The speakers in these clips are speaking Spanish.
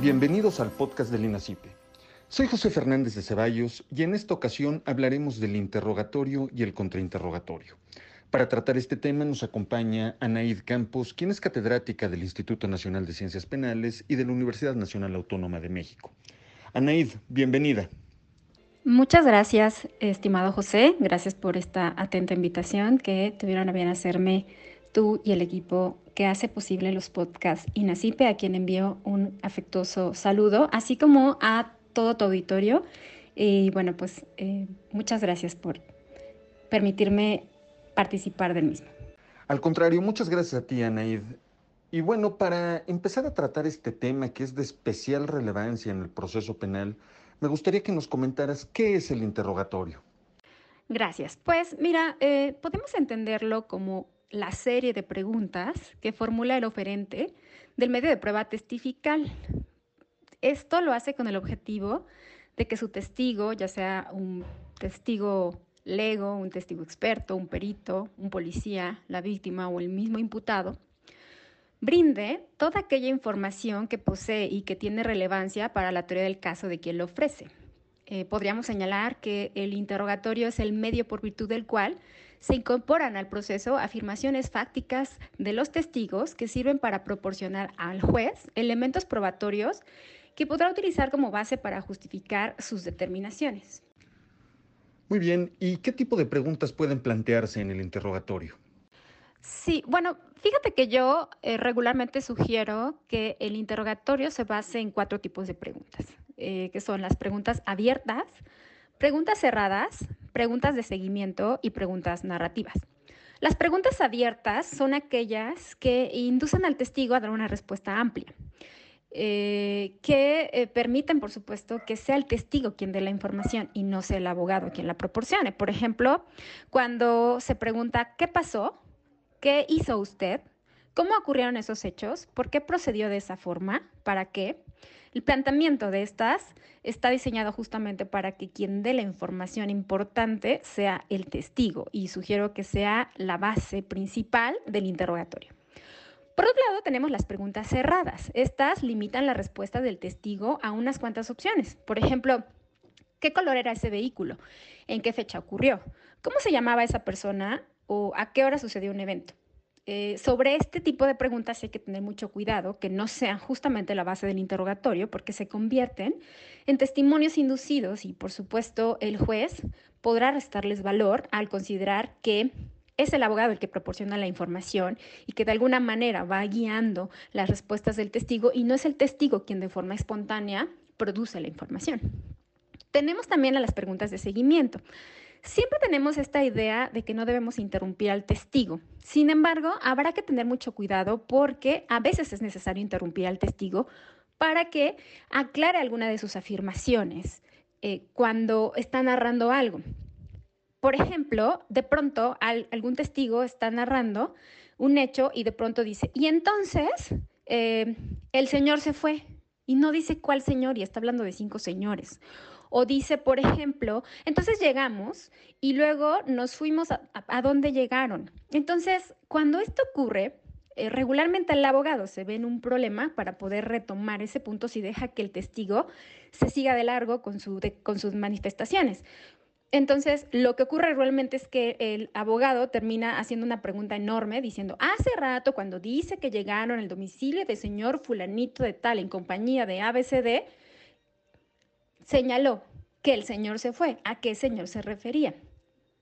Bienvenidos al podcast del INACIPE. Soy José Fernández de Ceballos y en esta ocasión hablaremos del interrogatorio y el contrainterrogatorio. Para tratar este tema nos acompaña Anaid Campos, quien es catedrática del Instituto Nacional de Ciencias Penales y de la Universidad Nacional Autónoma de México. Anaid, bienvenida. Muchas gracias, estimado José. Gracias por esta atenta invitación que tuvieron a bien hacerme tú y el equipo que hace posible los podcasts INACIPE, a quien envío un afectuoso saludo, así como a todo tu auditorio. Y bueno, pues eh, muchas gracias por permitirme participar del mismo. Al contrario, muchas gracias a ti, Anaid. Y bueno, para empezar a tratar este tema que es de especial relevancia en el proceso penal, me gustaría que nos comentaras qué es el interrogatorio. Gracias. Pues mira, eh, podemos entenderlo como la serie de preguntas que formula el oferente del medio de prueba testifical. Esto lo hace con el objetivo de que su testigo, ya sea un testigo lego, un testigo experto, un perito, un policía, la víctima o el mismo imputado, brinde toda aquella información que posee y que tiene relevancia para la teoría del caso de quien lo ofrece. Eh, podríamos señalar que el interrogatorio es el medio por virtud del cual se incorporan al proceso afirmaciones fácticas de los testigos que sirven para proporcionar al juez elementos probatorios que podrá utilizar como base para justificar sus determinaciones. Muy bien, ¿y qué tipo de preguntas pueden plantearse en el interrogatorio? Sí, bueno, fíjate que yo eh, regularmente sugiero que el interrogatorio se base en cuatro tipos de preguntas, eh, que son las preguntas abiertas, preguntas cerradas, preguntas de seguimiento y preguntas narrativas. Las preguntas abiertas son aquellas que inducen al testigo a dar una respuesta amplia. Eh, que eh, permiten, por supuesto, que sea el testigo quien dé la información y no sea el abogado quien la proporcione. Por ejemplo, cuando se pregunta, ¿qué pasó? ¿Qué hizo usted? ¿Cómo ocurrieron esos hechos? ¿Por qué procedió de esa forma? ¿Para qué? El planteamiento de estas está diseñado justamente para que quien dé la información importante sea el testigo y sugiero que sea la base principal del interrogatorio. Por otro lado, tenemos las preguntas cerradas. Estas limitan la respuesta del testigo a unas cuantas opciones. Por ejemplo, ¿qué color era ese vehículo? ¿En qué fecha ocurrió? ¿Cómo se llamaba esa persona? ¿O a qué hora sucedió un evento? Eh, sobre este tipo de preguntas hay que tener mucho cuidado, que no sean justamente la base del interrogatorio, porque se convierten en testimonios inducidos y, por supuesto, el juez podrá restarles valor al considerar que es el abogado el que proporciona la información y que de alguna manera va guiando las respuestas del testigo y no es el testigo quien de forma espontánea produce la información. Tenemos también a las preguntas de seguimiento. Siempre tenemos esta idea de que no debemos interrumpir al testigo. Sin embargo, habrá que tener mucho cuidado porque a veces es necesario interrumpir al testigo para que aclare alguna de sus afirmaciones eh, cuando está narrando algo. Por ejemplo, de pronto algún testigo está narrando un hecho y de pronto dice, y entonces eh, el señor se fue y no dice cuál señor y está hablando de cinco señores. O dice, por ejemplo, entonces llegamos y luego nos fuimos a, dónde llegaron. Entonces, cuando esto ocurre, eh, regularmente el abogado se ve en un problema para poder retomar ese punto si deja que el testigo se siga de largo con sus manifestaciones. Entonces, lo que ocurre realmente es que el abogado termina haciendo una pregunta enorme diciendo, hace rato cuando dice que llegaron al domicilio del señor fulanito de tal en compañía de ABCD, señaló que el señor se fue. ¿A qué señor se refería?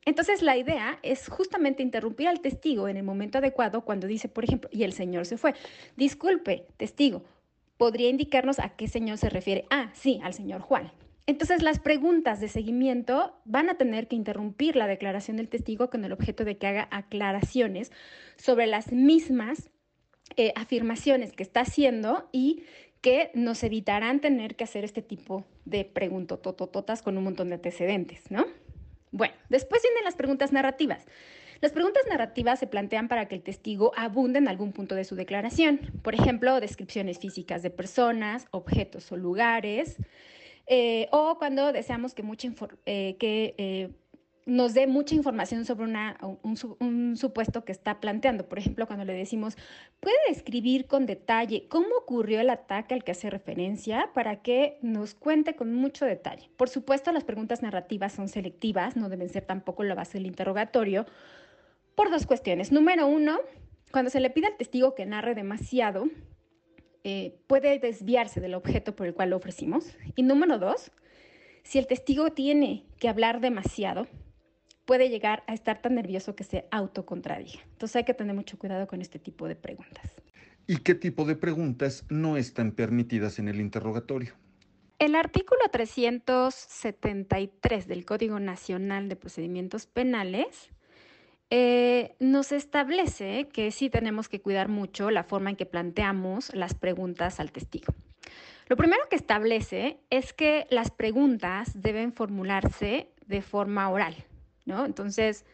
Entonces la idea es justamente interrumpir al testigo en el momento adecuado cuando dice, por ejemplo, y el señor se fue. Disculpe, testigo, ¿podría indicarnos a qué señor se refiere? Ah, sí, al señor Juan. Entonces, las preguntas de seguimiento van a tener que interrumpir la declaración del testigo con el objeto de que haga aclaraciones sobre las mismas eh, afirmaciones que está haciendo y que nos evitarán tener que hacer este tipo de preguntototototas con un montón de antecedentes, ¿no? Bueno, después vienen las preguntas narrativas. Las preguntas narrativas se plantean para que el testigo abunde en algún punto de su declaración. Por ejemplo, descripciones físicas de personas, objetos o lugares, eh, o cuando deseamos que, mucha eh, que eh, nos dé mucha información sobre un, supuesto que está planteando. Por ejemplo, cuando le decimos, puede describir con detalle cómo ocurrió el ataque al que hace referencia para que nos cuente con mucho detalle. Por supuesto, las preguntas narrativas son selectivas, no deben ser tampoco la base del interrogatorio, por dos cuestiones. Número uno, cuando se le pide al testigo que narre demasiado, eh, puede desviarse del objeto por el cual lo ofrecimos. Y número dos, si el testigo tiene que hablar demasiado, puede llegar a estar tan nervioso que se autocontradiga. Entonces hay que tener mucho cuidado con este tipo de preguntas. ¿Y qué tipo de preguntas no están permitidas en el interrogatorio? El artículo 373 del Código Nacional de Procedimientos Penales eh, nos establece que sí tenemos que cuidar mucho la forma en que planteamos las preguntas al testigo. Lo primero que establece es que las preguntas deben formularse de forma oral, ¿no? Entonces,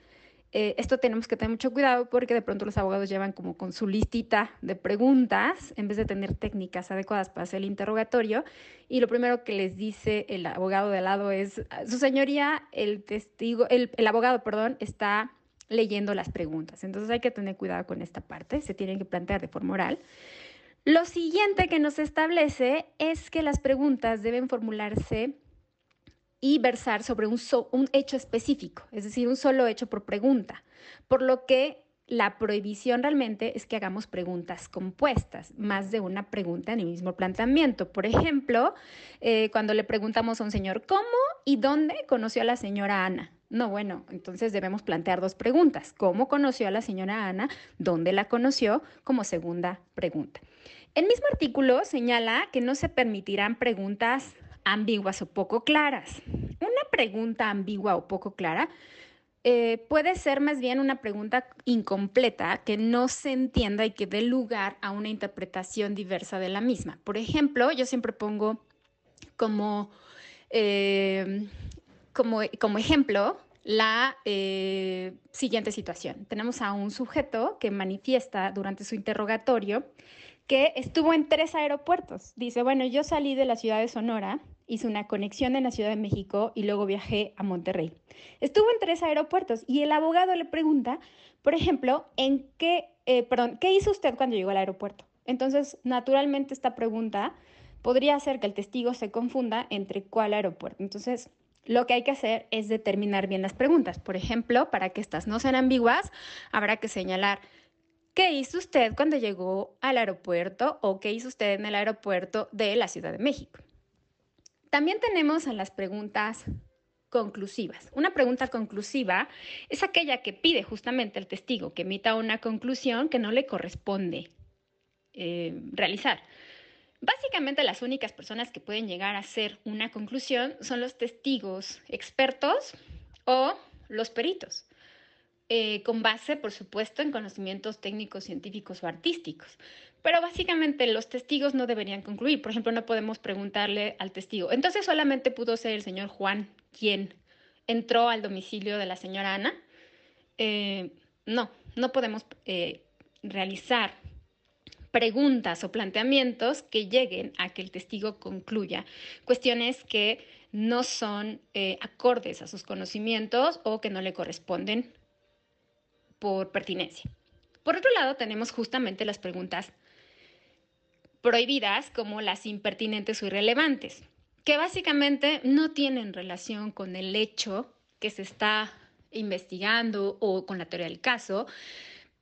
eh, esto tenemos que tener mucho cuidado porque de pronto los abogados llevan como con su listita de preguntas en vez de tener técnicas adecuadas para hacer el interrogatorio. Y lo primero que les dice el abogado de lado es, su señoría, el testigo, el, el abogado, perdón, está leyendo las preguntas. Entonces hay que tener cuidado con esta parte, se tienen que plantear de forma oral. Lo siguiente que nos establece es que las preguntas deben formularse y versar sobre un, hecho específico, es decir, un solo hecho por pregunta, por lo que la prohibición realmente es que hagamos preguntas compuestas, más de una pregunta en el mismo planteamiento. Por ejemplo, eh, cuando le preguntamos a un señor, ¿cómo y dónde conoció a la señora Ana? No, bueno, entonces debemos plantear dos preguntas. ¿Cómo conoció a la señora Ana? ¿Dónde la conoció? Como segunda pregunta. El mismo artículo señala que no se permitirán preguntas ambiguas o poco claras. Una pregunta ambigua o poco clara eh, puede ser más bien una pregunta incompleta que no se entienda y que dé lugar a una interpretación diversa de la misma. Por ejemplo, yo siempre pongo como, eh, como, como, ejemplo la eh, siguiente situación. Tenemos a un sujeto que manifiesta durante su interrogatorio que estuvo en tres aeropuertos. Dice, bueno, yo salí de la ciudad de Sonora hice una conexión en la Ciudad de México y luego viajé a Monterrey. Estuvo en tres aeropuertos y el abogado le pregunta, por ejemplo, ¿en qué, eh, perdón, qué hizo usted cuando llegó al aeropuerto? Entonces, naturalmente esta pregunta podría hacer que el testigo se confunda entre cuál aeropuerto. Entonces, lo que hay que hacer es determinar bien las preguntas. Por ejemplo, para que estas no sean ambiguas, habrá que señalar ¿Qué hizo usted cuando llegó al aeropuerto o qué hizo usted en el aeropuerto de la Ciudad de México? También tenemos a las preguntas conclusivas. Una pregunta conclusiva es aquella que pide justamente al testigo que emita una conclusión que no le corresponde eh, realizar. Básicamente las únicas personas que pueden llegar a hacer una conclusión son los testigos expertos o los peritos. Eh, con base, por supuesto, en conocimientos técnicos, científicos o artísticos. Pero básicamente los testigos no deberían concluir. Por ejemplo, no podemos preguntarle al testigo. Entonces solamente pudo ser el señor Juan quien entró al domicilio de la señora Ana. Eh, no, no podemos eh, realizar preguntas o planteamientos que lleguen a que el testigo concluya cuestiones que no son acordes a sus conocimientos o que no le corresponden por pertinencia. Por otro lado, tenemos justamente las preguntas prohibidas como las impertinentes o irrelevantes, que básicamente no tienen relación con el hecho que se está investigando o con la teoría del caso,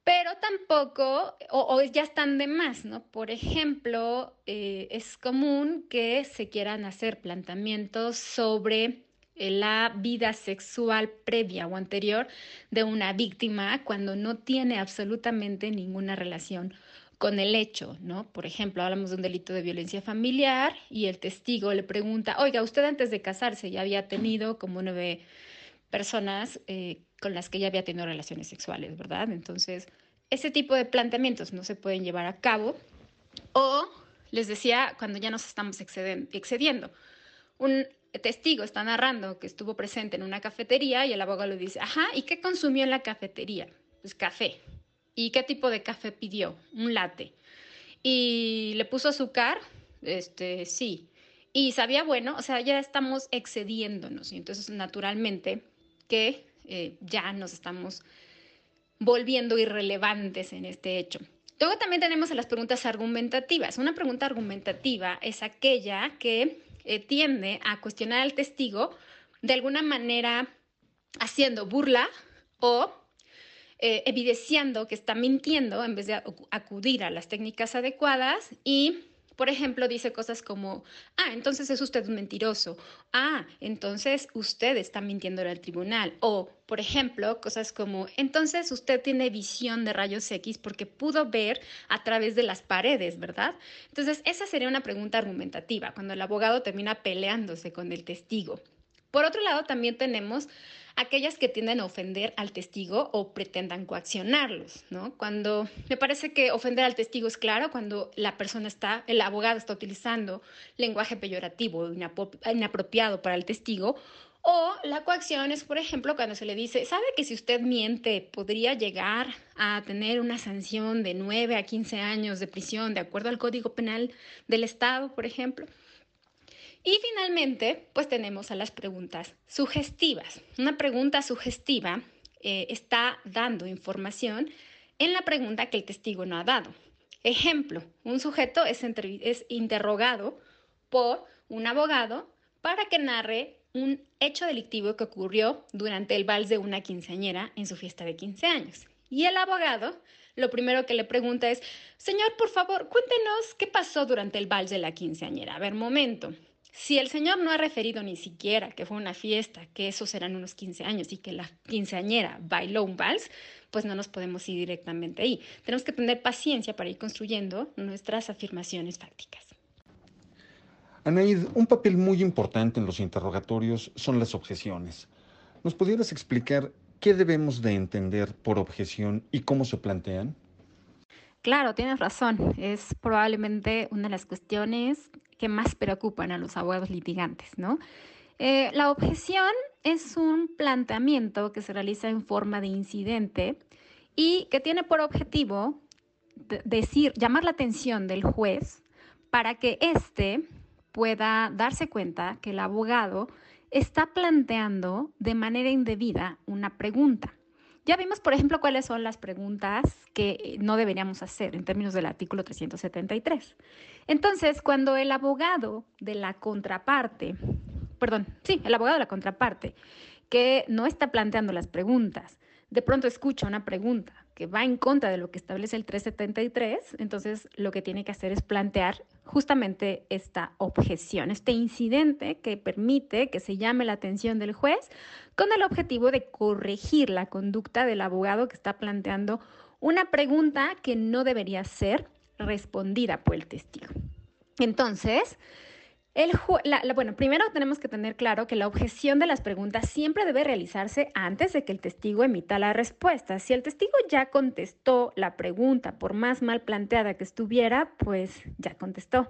pero tampoco, o, ya están de más, ¿no? Por ejemplo, eh, es común que se quieran hacer planteamientos sobre la vida sexual previa o anterior de una víctima cuando no tiene absolutamente ninguna relación con el hecho, ¿no? Por ejemplo, hablamos de un delito de violencia familiar y el testigo le pregunta, oiga, usted antes de casarse ya había tenido como nueve personas eh, con las que ya había tenido relaciones sexuales, ¿verdad? Entonces, ese tipo de planteamientos no se pueden llevar a cabo. O, les decía, cuando ya nos estamos excediendo, un testigo está narrando que estuvo presente en una cafetería y el abogado le dice, ajá, ¿y qué consumió en la cafetería? Pues café. ¿Y qué tipo de café pidió? Un latte. ¿Y le puso azúcar? Este, sí. ¿Y sabía bueno? O sea, ya estamos excediéndonos y entonces naturalmente que eh, ya nos estamos volviendo irrelevantes en este hecho. Luego también tenemos las preguntas argumentativas. Una pregunta argumentativa es aquella que eh, tiende a cuestionar al testigo de alguna manera haciendo burla o eh, evidenciando que está mintiendo en vez de acudir a las técnicas adecuadas y por ejemplo, dice cosas como, ah, entonces es usted un mentiroso. Ah, entonces usted está mintiendo al tribunal. O, por ejemplo, cosas como, entonces usted tiene visión de rayos X porque pudo ver a través de las paredes, ¿verdad? Entonces, esa sería una pregunta argumentativa, cuando el abogado termina peleándose con el testigo. Por otro lado, también tenemos aquellas que tienden a ofender al testigo o pretendan coaccionarlos, ¿no? Cuando me parece que ofender al testigo es claro, cuando la persona está, el abogado está utilizando lenguaje peyorativo, inapropiado para el testigo, o la coacción es, por ejemplo, cuando se le dice, ¿sabe que si usted miente podría llegar a tener una sanción de 9 a 15 años de prisión de acuerdo al Código Penal del Estado, por ejemplo? Y finalmente, pues tenemos a las preguntas sugestivas. Una pregunta sugestiva eh, está dando información en la pregunta que el testigo no ha dado. Ejemplo, un sujeto es, es interrogado por un abogado para que narre un hecho delictivo que ocurrió durante el vals de una quinceañera en su fiesta de 15 años. Y el abogado lo primero que le pregunta es, señor, por favor, cuéntenos qué pasó durante el vals de la quinceañera. A ver, momento. Si el Señor no ha referido ni siquiera que fue una fiesta, que esos eran unos 15 años y que la quinceañera bailó un vals, pues no nos podemos ir directamente ahí. Tenemos que tener paciencia para ir construyendo nuestras afirmaciones fácticas. Anaid, un papel muy importante en los interrogatorios son las objeciones. ¿Nos pudieras explicar qué debemos de entender por objeción y cómo se plantean? Claro, tienes razón. Es probablemente una de las cuestiones que más preocupan a los abogados litigantes, ¿no? Eh, la objeción es un planteamiento que se realiza en forma de incidente y que tiene por objetivo decir, llamar la atención del juez para que éste pueda darse cuenta que el abogado está planteando de manera indebida una pregunta. Ya vimos, por ejemplo, cuáles son las preguntas que no deberíamos hacer en términos del artículo 373. Entonces, cuando el abogado de la contraparte, perdón, sí, el abogado de la contraparte, que no está planteando las preguntas, de pronto escucha una pregunta que va en contra de lo que establece el 373, entonces lo que tiene que hacer es plantear justamente esta objeción, este incidente que permite que se llame la atención del juez con el objetivo de corregir la conducta del abogado que está planteando una pregunta que no debería ser respondida por el testigo. Entonces, bueno, primero tenemos que tener claro que la objeción de las preguntas siempre debe realizarse antes de que el testigo emita la respuesta. Si el testigo ya contestó la pregunta, por más mal planteada que estuviera, pues ya contestó.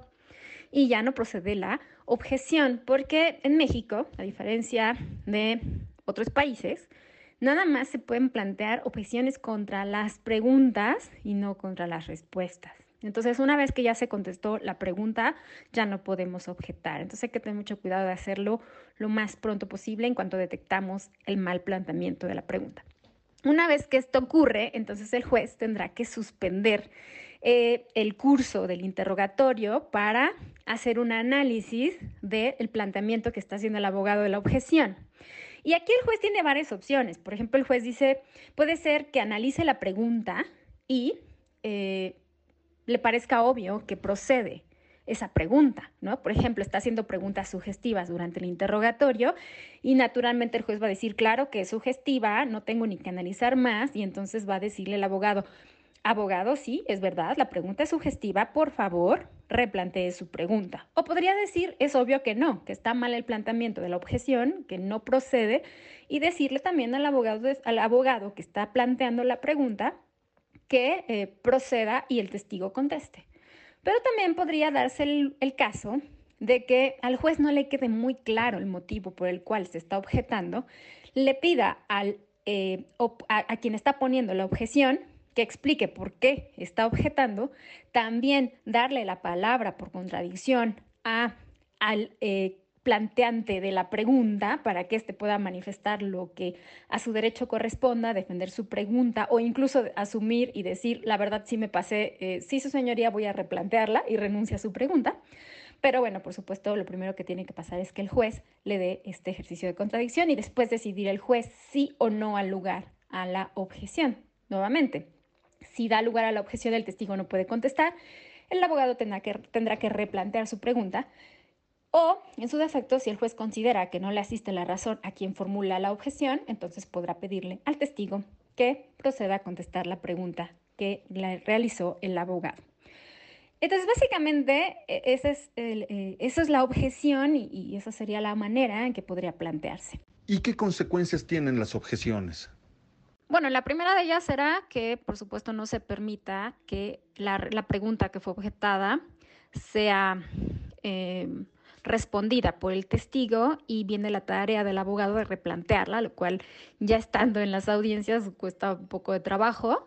Y ya no procede la objeción, porque en México, a diferencia de otros países, nada más se pueden plantear objeciones contra las preguntas y no contra las respuestas. Entonces, una vez que ya se contestó la pregunta, ya no podemos objetar. Entonces, hay que tener mucho cuidado de hacerlo lo más pronto posible en cuanto detectamos el mal planteamiento de la pregunta. Una vez que esto ocurre, entonces el juez tendrá que suspender eh, el curso del interrogatorio para hacer un análisis del planteamiento que está haciendo el abogado de la objeción. Y aquí el juez tiene varias opciones. Por ejemplo, el juez dice, puede ser que analice la pregunta y eh, le parezca obvio que procede esa pregunta, ¿no? Por ejemplo, está haciendo preguntas sugestivas durante el interrogatorio y naturalmente el juez va a decir, claro que es sugestiva, no tengo ni que analizar más y entonces va a decirle al abogado, abogado, sí, es verdad, la pregunta es sugestiva, por favor, replantee su pregunta. O podría decir, es obvio que no, que está mal el planteamiento de la objeción, que no procede y decirle también al abogado, al abogado que está planteando la pregunta, que eh, proceda y el testigo conteste. Pero también podría darse el, caso de que al juez no le quede muy claro el motivo por el cual se está objetando, le pida al, eh, a, quien está poniendo la objeción que explique por qué está objetando, también darle la palabra por contradicción a, al eh, planteante de la pregunta para que éste pueda manifestar lo que a su derecho corresponda, defender su pregunta o incluso asumir y decir, la verdad sí me pasé, eh, sí su señoría voy a replantearla y renuncia a su pregunta. Pero bueno, por supuesto, lo primero que tiene que pasar es que el juez le dé este ejercicio de contradicción y después decidir el juez sí o no al lugar a la objeción. Nuevamente, si da lugar a la objeción, el testigo no puede contestar, el abogado tendrá que, tendrá que replantear su pregunta o, en su defecto, si el juez considera que no le asiste la razón a quien formula la objeción, entonces podrá pedirle al testigo que proceda a contestar la pregunta que le realizó el abogado. Entonces, básicamente, e, esa es, eh, es la objeción y, y esa sería la manera en que podría plantearse. ¿Y qué consecuencias tienen las objeciones? Bueno, la primera de ellas será que, por supuesto, no se permita que la, pregunta que fue objetada sea eh, respondida por el testigo y viene la tarea del abogado de replantearla, lo cual ya estando en las audiencias cuesta un poco de trabajo.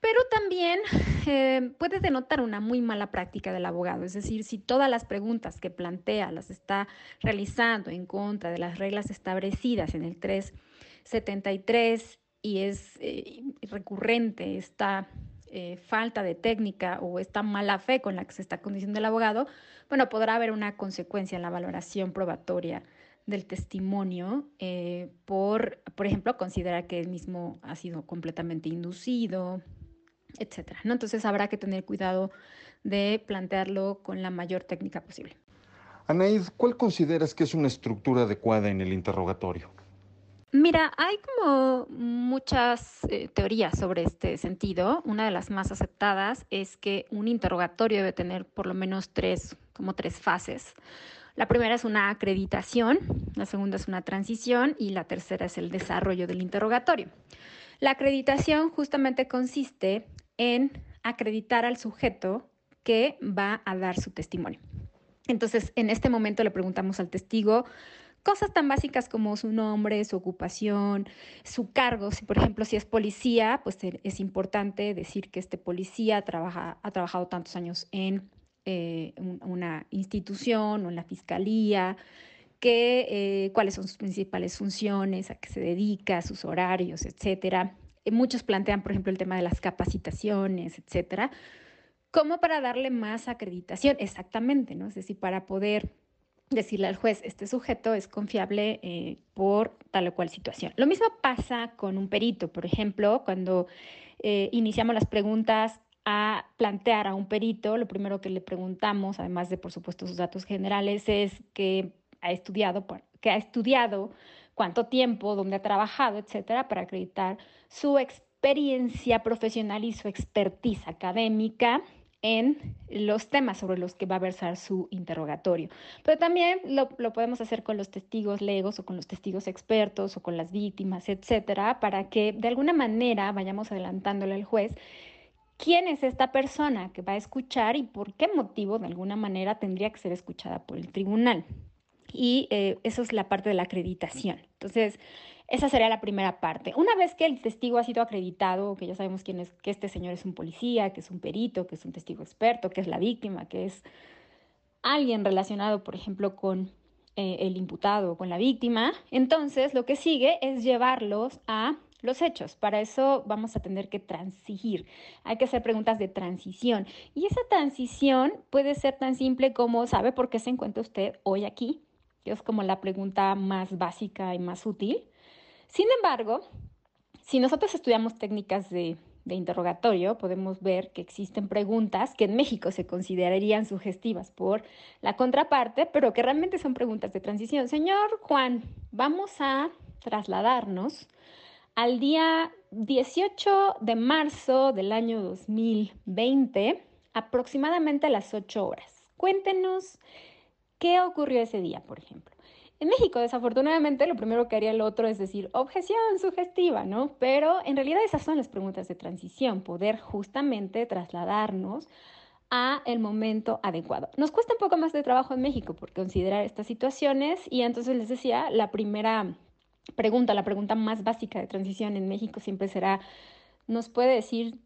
Pero también eh, puede denotar una muy mala práctica del abogado, es decir, si todas las preguntas que plantea las está realizando en contra de las reglas establecidas en el 373 y es eh, recurrente esta eh, falta de técnica o esta mala fe con la que se está conduciendo el abogado, bueno, podrá haber una consecuencia en la valoración probatoria del testimonio eh, por, por ejemplo, considerar que el mismo ha sido completamente inducido, etcétera. ¿no? Entonces habrá que tener cuidado de plantearlo con la mayor técnica posible. Anaid, ¿cuál consideras que es una estructura adecuada en el interrogatorio? Mira, hay como muchas eh, teorías sobre este sentido. Una de las más aceptadas es que un interrogatorio debe tener por lo menos tres, como tres fases. La primera es una acreditación, la segunda es una transición y la tercera es el desarrollo del interrogatorio. La acreditación justamente consiste en acreditar al sujeto que va a dar su testimonio. Entonces, en este momento le preguntamos al testigo cosas tan básicas como su nombre, su ocupación, su cargo. Si, por ejemplo, si es policía, pues e, es importante decir que este policía ha trabajado tantos años en eh, una institución o en la fiscalía, que, eh, cuáles son sus principales funciones, a qué se dedica, sus horarios, etcétera. Eh, muchos plantean, por ejemplo, el tema de las capacitaciones, etcétera, como para darle más acreditación, exactamente, ¿no? Es decir, para poder decirle al juez, este sujeto es confiable eh, por tal o cual situación. Lo mismo pasa con un perito, por ejemplo, cuando eh, iniciamos las preguntas a plantear a un perito, lo primero que le preguntamos, además de, por supuesto, sus datos generales, es que ha estudiado, que ha estudiado, cuánto tiempo, dónde ha trabajado, etcétera, para acreditar su experiencia profesional y su expertise académica en los temas sobre los que va a versar su interrogatorio. Pero también lo, podemos hacer con los testigos legos o con los testigos expertos o con las víctimas, etcétera, para que de alguna manera vayamos adelantándole al juez quién es esta persona que va a escuchar y por qué motivo de alguna manera tendría que ser escuchada por el tribunal. Y eh, eso es la parte de la acreditación. Entonces, esa sería la primera parte. Una vez que el testigo ha sido acreditado, que ya sabemos quién es, que este señor es un policía, que es un perito, que es un testigo experto, que es la víctima, que es alguien relacionado, por ejemplo, con eh, el imputado o con la víctima, entonces lo que sigue es llevarlos a los hechos. Para eso vamos a tener que transigir. Hay que hacer preguntas de transición. Y esa transición puede ser tan simple como, ¿sabe por qué se encuentra usted hoy aquí? Es como la pregunta más básica y más útil. Sin embargo, si nosotros estudiamos técnicas de, interrogatorio, podemos ver que existen preguntas que en México se considerarían sugestivas por la contraparte, pero que realmente son preguntas de transición. Señor Juan, vamos a trasladarnos al día 18 de marzo del año 2020, aproximadamente a las 8 horas. Cuéntenos qué ocurrió ese día, por ejemplo. En México, desafortunadamente, lo primero que haría el otro es decir objeción sugestiva, ¿no? Pero en realidad esas son las preguntas de transición, poder justamente trasladarnos a el momento adecuado. Nos cuesta un poco más de trabajo en México por considerar estas situaciones y entonces les decía, la primera pregunta, la pregunta más básica de transición en México siempre será, ¿nos puede decir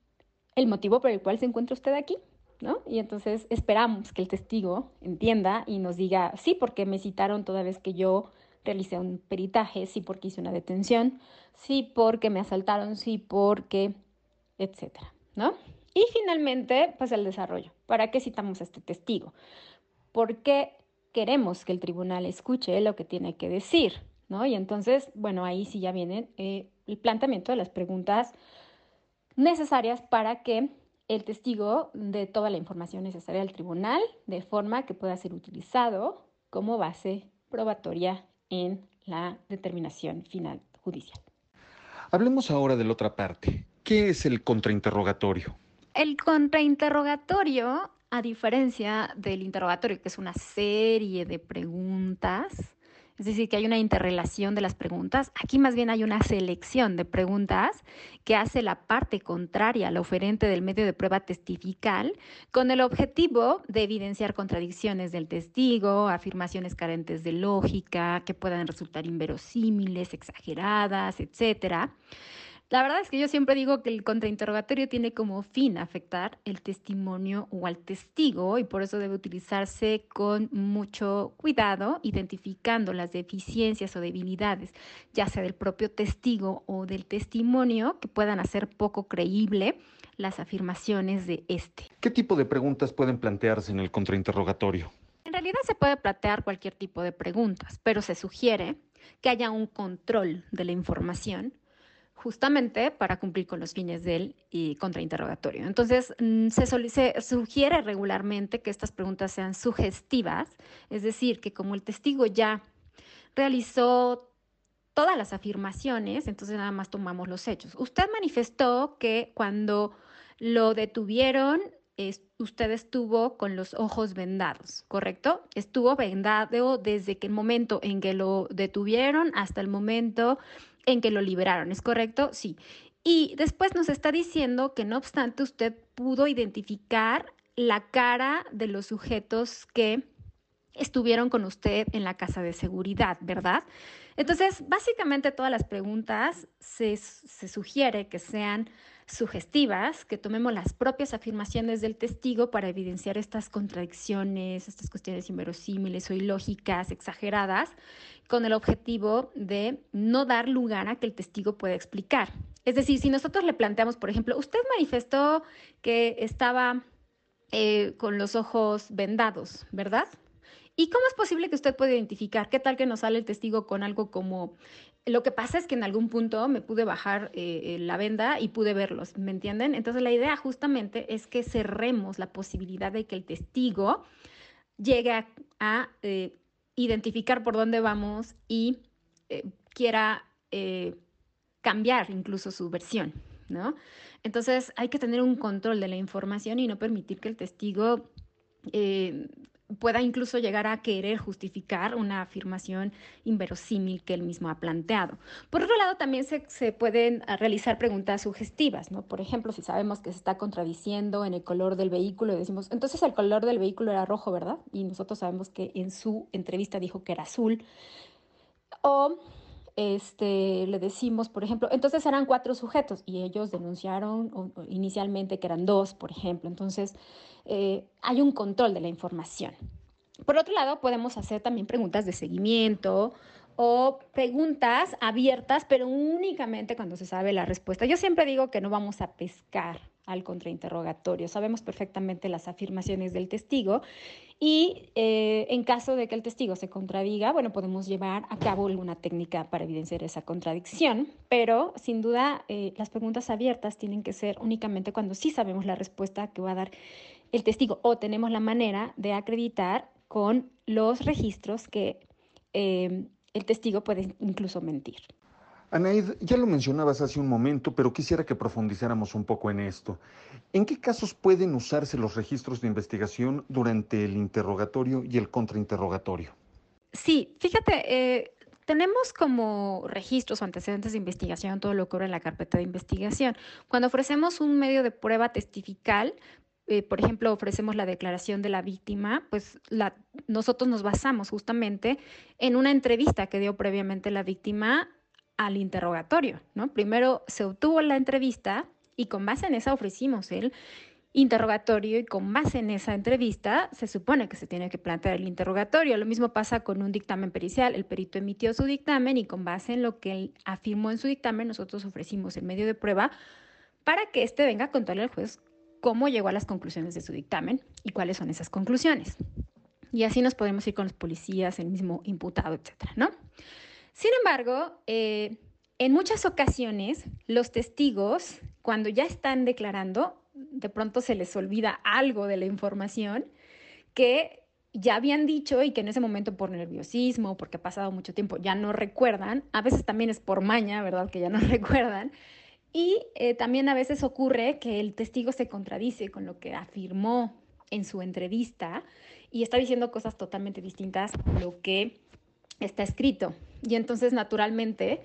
el motivo por el cual se encuentra usted aquí? ¿No? Y entonces esperamos que el testigo entienda y nos diga, sí, porque me citaron toda vez que yo realicé un peritaje, sí, porque hice una detención, sí, porque me asaltaron, sí, porque, etcétera, ¿no? Y finalmente, pues el desarrollo. ¿Para qué citamos a este testigo? Porque queremos que el tribunal escuche lo que tiene que decir, ¿no? Y entonces, bueno, ahí sí ya viene eh, el planteamiento de las preguntas necesarias para que el testigo dé toda la información necesaria al tribunal de forma que pueda ser utilizado como base probatoria en la determinación final judicial. Hablemos ahora de la otra parte. ¿Qué es el contrainterrogatorio? El contrainterrogatorio, a diferencia del interrogatorio, que es una serie de preguntas, es decir, que hay una interrelación de las preguntas. Aquí más bien hay una selección de preguntas que hace la parte contraria al oferente del medio de prueba testifical con el objetivo de evidenciar contradicciones del testigo, afirmaciones carentes de lógica, que puedan resultar inverosímiles, exageradas, etcétera. La verdad es que yo siempre digo que el contrainterrogatorio tiene como fin afectar el testimonio o al testigo y por eso debe utilizarse con mucho cuidado, identificando las deficiencias o debilidades, ya sea del propio testigo o del testimonio, que puedan hacer poco creíble las afirmaciones de este. ¿Qué tipo de preguntas pueden plantearse en el contrainterrogatorio? En realidad se puede plantear cualquier tipo de preguntas, pero se sugiere que haya un control de la información justamente para cumplir con los fines del contrainterrogatorio. Entonces, mm, se, se, sugiere regularmente que estas preguntas sean sugestivas, es decir, que como el testigo ya realizó todas las afirmaciones, entonces nada más tomamos los hechos. Usted manifestó que cuando lo detuvieron, usted estuvo con los ojos vendados, ¿correcto? Estuvo vendado desde que el momento en que lo detuvieron hasta el momento en que lo liberaron, ¿es correcto? Sí. Y después nos está diciendo que no obstante usted pudo identificar la cara de los sujetos que estuvieron con usted en la casa de seguridad, ¿verdad? Entonces, básicamente todas las preguntas se, se, sugiere que sean sugestivas, que tomemos las propias afirmaciones del testigo para evidenciar estas contradicciones, estas cuestiones inverosímiles o ilógicas, exageradas, con el objetivo de no dar lugar a que el testigo pueda explicar. Es decir, si nosotros le planteamos, por ejemplo, usted manifestó que estaba eh, con los ojos vendados, ¿verdad? ¿Y cómo es posible que usted pueda identificar? ¿Qué tal que nos sale el testigo con algo como, lo que pasa es que en algún punto me pude bajar eh, eh, la venda y pude verlos, ¿me entienden? Entonces la idea justamente es que cerremos la posibilidad de que el testigo llegue a, identificar por dónde vamos y quiera cambiar incluso su versión, ¿no? Entonces hay que tener un control de la información y no permitir que el testigo eh, pueda incluso llegar a querer justificar una afirmación inverosímil que él mismo ha planteado. Por otro lado, también se, pueden ah, realizar preguntas sugestivas, ¿no? Por ejemplo, si sabemos que se está contradiciendo en el color del vehículo y decimos, entonces el color del vehículo era rojo, ¿verdad? Y nosotros sabemos que en su entrevista dijo que era azul. O este, le decimos, por ejemplo, entonces eran cuatro sujetos y ellos denunciaron inicialmente que eran dos, por ejemplo. Entonces, eh, hay un control de la información. Por otro lado, podemos hacer también preguntas de seguimiento o preguntas abiertas, pero únicamente cuando se sabe la respuesta. Yo siempre digo que no vamos a pescar al contrainterrogatorio. Sabemos perfectamente las afirmaciones del testigo y eh, en caso de que el testigo se contradiga, bueno, podemos llevar a cabo alguna técnica para evidenciar esa contradicción, pero sin duda eh, las preguntas abiertas tienen que ser únicamente cuando sí sabemos la respuesta que va a dar el testigo o tenemos la manera de acreditar con los registros que eh, el testigo puede incluso mentir. Anaid, ya lo mencionabas hace un momento, pero quisiera que profundizáramos un poco en esto. ¿En qué casos pueden usarse los registros de investigación durante el interrogatorio y el contrainterrogatorio? Sí, fíjate, eh, tenemos como registros o antecedentes de investigación todo lo que ocurre en la carpeta de investigación. Cuando ofrecemos un medio de prueba testifical, eh, por ejemplo, ofrecemos la declaración de la víctima, pues nosotros nos basamos justamente en una entrevista que dio previamente la víctima al interrogatorio, ¿no? Primero se obtuvo la entrevista y con base en esa ofrecimos el interrogatorio y con base en esa entrevista se supone que se tiene que plantear el interrogatorio. Lo mismo pasa con un dictamen pericial. El perito emitió su dictamen y con base en lo que él afirmó en su dictamen, nosotros ofrecimos el medio de prueba para que éste venga a contarle al juez cómo llegó a las conclusiones de su dictamen y cuáles son esas conclusiones. Y así nos podemos ir con los policías, el mismo imputado, etcétera, ¿no? Sin embargo, eh, en muchas ocasiones los testigos, cuando ya están declarando, de pronto se les olvida algo de la información que ya habían dicho y que en ese momento por nerviosismo, porque ha pasado mucho tiempo, ya no recuerdan. A veces también es por maña, ¿verdad? Que ya no recuerdan. Y eh, también a veces ocurre que el testigo se contradice con lo que afirmó en su entrevista y está diciendo cosas totalmente distintas a lo que está escrito. Y entonces, naturalmente,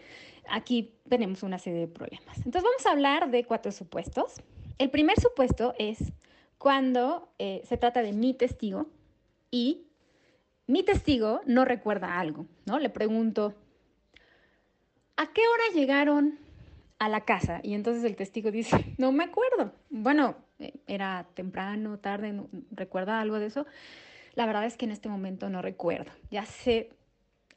aquí tenemos una serie de problemas. Entonces, vamos a hablar de cuatro supuestos. El primer supuesto es cuando eh, se trata de mi testigo y mi testigo no recuerda algo, ¿no? Le pregunto, ¿a qué hora llegaron a la casa? Y entonces el testigo dice, no me acuerdo. Bueno, eh, era temprano, tarde, no, ¿recuerda algo de eso? La verdad es que en este momento no recuerdo. Ya se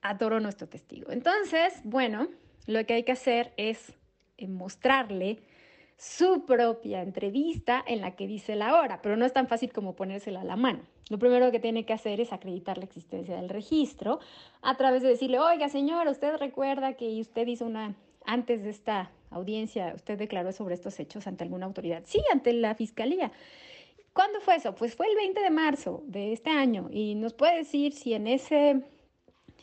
adoro nuestro testigo. Entonces, bueno, lo que hay que hacer es eh, mostrarle su propia entrevista en la que dice la hora, pero no es tan fácil como ponérsela a la mano. Lo primero que tiene que hacer es acreditar la existencia del registro a través de decirle, oiga señor, usted recuerda que usted hizo una, antes de esta audiencia, usted declaró sobre estos hechos ante alguna autoridad. Sí, ante la fiscalía. ¿Cuándo fue eso? Pues fue el 20 de marzo de este año y nos puede decir si en ese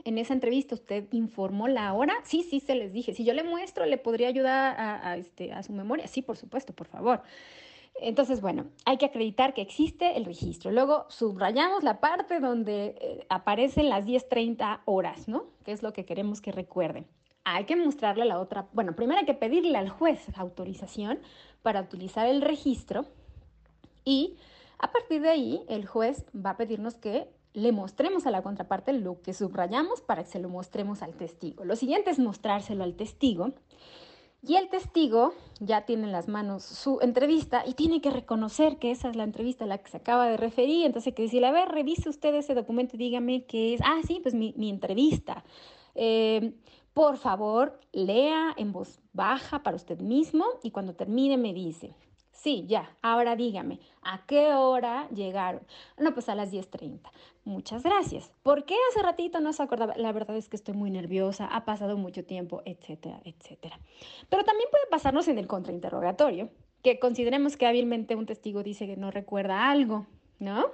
en esa entrevista usted informó la hora. Sí, sí, se les dije. Si yo le muestro, ¿le podría ayudar a, este, a su memoria? Sí, por supuesto, por favor. Entonces, bueno, hay que acreditar que existe el registro. Luego subrayamos la parte donde eh, aparecen las 10.30 horas, ¿no? Que es lo que queremos que recuerden. Hay que mostrarle la otra, bueno, primero hay que pedirle al juez autorización para utilizar el registro y a partir de ahí el juez va a pedirnos que le mostremos a la contraparte lo que subrayamos para que se lo mostremos al testigo. Lo siguiente es mostrárselo al testigo y el testigo ya tiene en las manos su entrevista y tiene que reconocer que esa es la entrevista a la que se acaba de referir. Entonces, que decirle, a ver, revise usted ese documento y dígame qué es. Ah, sí, pues mi, entrevista. Eh, por favor, lea en voz baja para usted mismo y cuando termine me dice, Sí, ya. Ahora dígame, ¿a qué hora llegaron? No, pues a las 10.30. Muchas gracias. ¿Por qué hace ratito no se acordaba? La verdad es que estoy muy nerviosa, ha pasado mucho tiempo, etcétera, etcétera. Pero también puede pasarnos en el contrainterrogatorio, que consideremos que hábilmente un testigo dice que no recuerda algo, ¿no?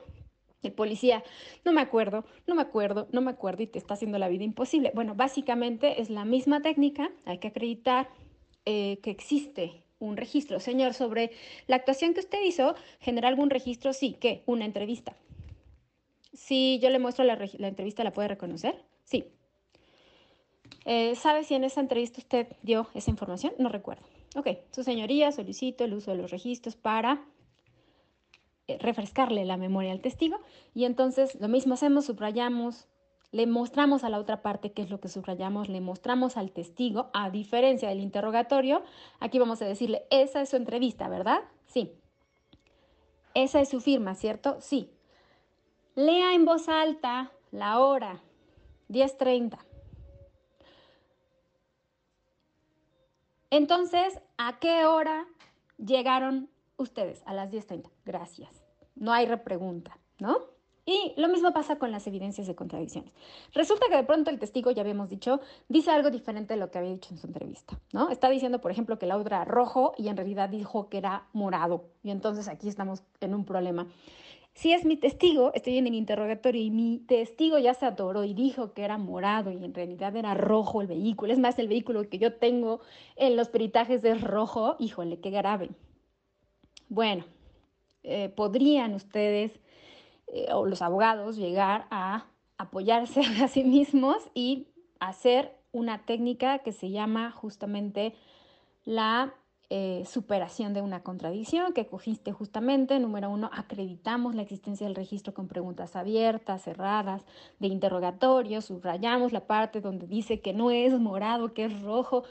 El policía, no me acuerdo, no me acuerdo, no me acuerdo y te está haciendo la vida imposible. Bueno, básicamente es la misma técnica, hay que acreditar eh, que existe un registro. Señor, sobre la actuación que usted hizo, ¿genera algún registro? Sí, ¿qué? Una entrevista. Si yo le muestro la, entrevista, ¿la puede reconocer? Sí. Eh, ¿Sabe si en esa entrevista usted dio esa información? No recuerdo. Ok, su señoría, solicito el uso de los registros para refrescarle la memoria al testigo y entonces lo mismo hacemos, subrayamos, le mostramos a la otra parte qué es lo que subrayamos, le mostramos al testigo, a diferencia del interrogatorio, aquí vamos a decirle, esa es su entrevista, ¿verdad? Sí. Esa es su firma, ¿cierto? Sí. Lea en voz alta la hora, 10.30. Entonces, ¿a qué hora llegaron ustedes? A las 10.30. Gracias. No hay repregunta, ¿no? Y lo mismo pasa con las evidencias de contradicciones. Resulta que de pronto el testigo, ya habíamos dicho, dice algo diferente de lo que había dicho en su entrevista, ¿no? Está diciendo, por ejemplo, que el auto era rojo y en realidad dijo que era morado. Y entonces aquí estamos en un problema. Si es mi testigo, estoy en el interrogatorio y mi testigo ya se atoró y dijo que era morado y en realidad era rojo el vehículo. Es más, el vehículo que yo tengo en los peritajes es rojo. Híjole, qué grave. Bueno, eh, podrían ustedes eh, o los abogados llegar a apoyarse a sí mismos y hacer una técnica que se llama justamente la eh, superación de una contradicción que cogiste justamente. Número uno, acreditamos la existencia del registro con preguntas abiertas, cerradas, de interrogatorio, subrayamos la parte donde dice que no es morado, que es rojo,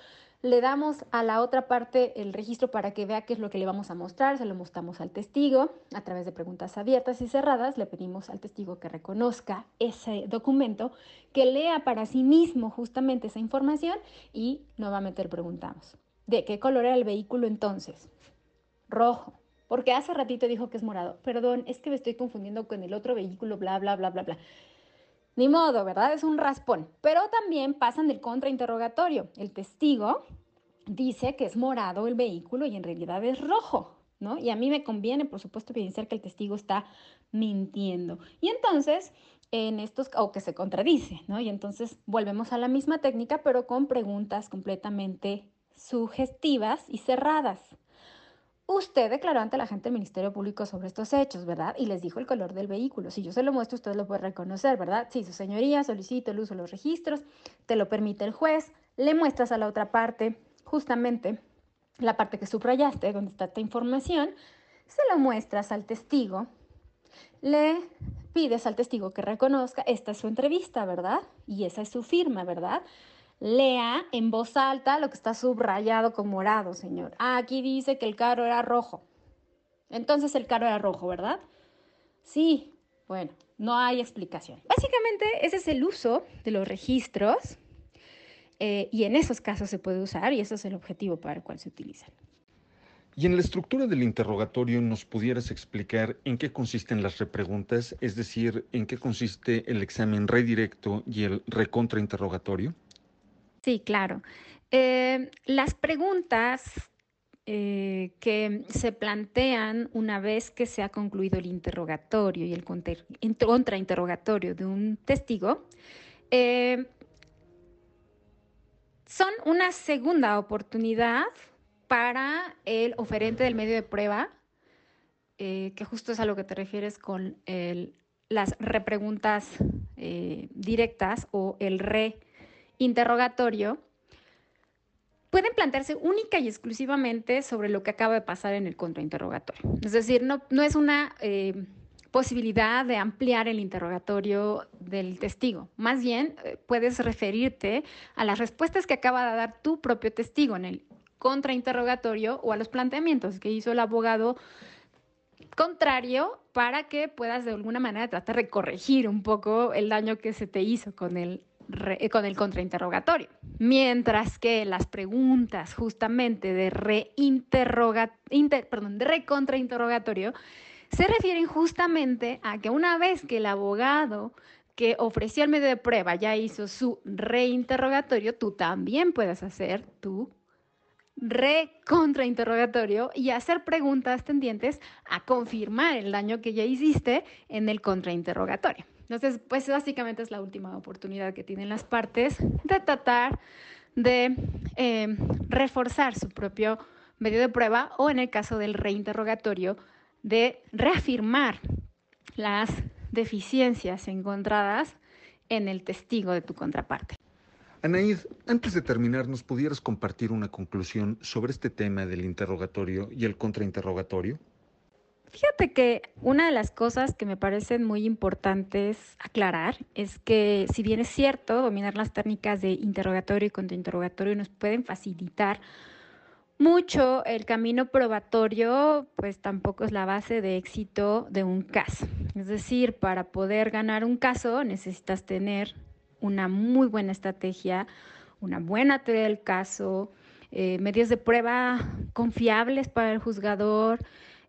le damos a la otra parte el registro para que vea qué es lo que le vamos a mostrar, se lo mostramos al testigo a través de preguntas abiertas y cerradas, le pedimos al testigo que reconozca ese documento, que lea para sí mismo justamente esa información y nuevamente le preguntamos, ¿de qué color era el vehículo entonces? Rojo. Porque hace ratito dijo que es morado. Perdón, es que me estoy confundiendo con el otro vehículo, bla, bla, bla, bla, bla. Ni modo, ¿verdad? Es un raspón. Pero también pasan del contrainterrogatorio. El testigo dice que es morado el vehículo y en realidad es rojo, ¿no? Y a mí me conviene, por supuesto, evidenciar que el testigo está mintiendo. Y entonces, en estos, o que se contradice, ¿no? Y entonces volvemos a la misma técnica, pero con preguntas completamente sugestivas y cerradas. Usted declaró ante la gente del Ministerio Público sobre estos hechos, ¿verdad? Y les dijo el color del vehículo. Si yo se lo muestro, usted lo puede reconocer, ¿verdad? Sí, su señoría, solicito el uso de los registros, te lo permite el juez, le muestras a la otra parte justamente la parte que subrayaste, donde está esta información, se lo muestras al testigo, le pides al testigo que reconozca, esta es su entrevista, ¿verdad? Y esa es su firma, ¿verdad? Lea en voz alta lo que está subrayado con morado, señor. aquí dice que el carro era rojo. Entonces el carro era rojo, ¿verdad? Sí, bueno, no hay explicación. Básicamente ese es el uso de los registros eh, y en esos casos se puede usar y ese es el objetivo para el cual se utilizan. Y en la estructura del interrogatorio nos pudieras explicar en qué consisten las repreguntas, es decir, en qué consiste el examen redirecto y el recontrainterrogatorio. Sí, claro. Eh, las preguntas eh, que se plantean una vez que se ha concluido el interrogatorio y el contrainterrogatorio de un testigo eh, son una segunda oportunidad para el oferente del medio de prueba, que justo es a lo que te refieres con las repreguntas directas o el re interrogatorio pueden plantearse única y exclusivamente sobre lo que acaba de pasar en el contrainterrogatorio. Es decir, no, no es una eh, posibilidad de ampliar el interrogatorio del testigo. Más bien, eh, puedes referirte a las respuestas que acaba de dar tu propio testigo en el contrainterrogatorio o a los planteamientos que hizo el abogado contrario para que puedas de alguna manera tratar de corregir un poco el daño que se te hizo con el eh, con el contrainterrogatorio. Mientras que las preguntas justamente de, reinterroga, perdón, de recontrainterrogatorio se refieren justamente a que una vez que el abogado que ofreció el medio de prueba ya hizo su reinterrogatorio, tú también puedes hacer tu recontrainterrogatorio y hacer preguntas tendientes a confirmar el daño que ya hiciste en el contrainterrogatorio. Entonces, pues básicamente es la última oportunidad que tienen las partes de tratar de em, reforzar su propio medio de prueba o en el caso del reinterrogatorio, de reafirmar las deficiencias encontradas en el testigo de tu contraparte. Anaid, antes de terminar, ¿nos pudieras compartir una conclusión sobre este tema del interrogatorio y el contrainterrogatorio? Fíjate que una de las cosas que me parecen muy importantes aclarar es que si bien es cierto, dominar las técnicas de interrogatorio y contrainterrogatorio nos pueden facilitar mucho el camino probatorio, pues tampoco es la base de éxito de un caso. Es decir, para poder ganar un caso necesitas tener una muy buena estrategia, una buena teoría del caso, eh, medios de prueba confiables para el juzgador,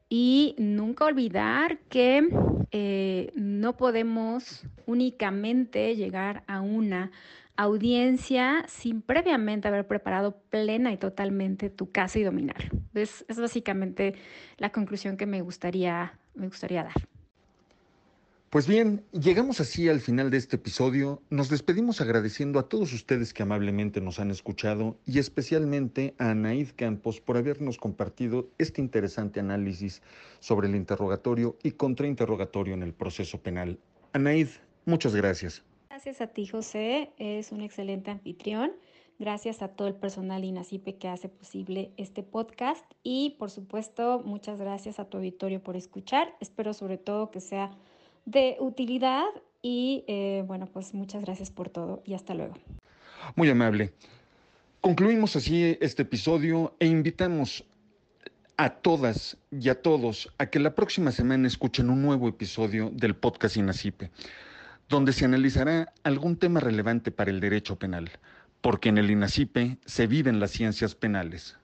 y nunca olvidar que eh, no podemos únicamente llegar a una audiencia sin previamente haber preparado plena y totalmente tu caso y dominarlo. Es, es básicamente la conclusión que me gustaría, me gustaría dar. Pues bien, llegamos así al final de este episodio. Nos despedimos agradeciendo a todos ustedes que amablemente nos han escuchado y especialmente a Anaid Campos por habernos compartido este interesante análisis sobre el interrogatorio y contrainterrogatorio en el proceso penal. Anaid, muchas gracias. Gracias a ti, José. Es un excelente anfitrión. Gracias a todo el personal INACIPE que hace posible este podcast y, por supuesto, muchas gracias a tu auditorio por escuchar. Espero sobre todo que sea de utilidad y eh, bueno, pues muchas gracias por todo y hasta luego. Muy amable. Concluimos así este episodio e invitamos a todas y a todos a que la próxima semana escuchen un nuevo episodio del podcast INACIPE, donde se analizará algún tema relevante para el derecho penal, porque en el INACIPE se viven las ciencias penales.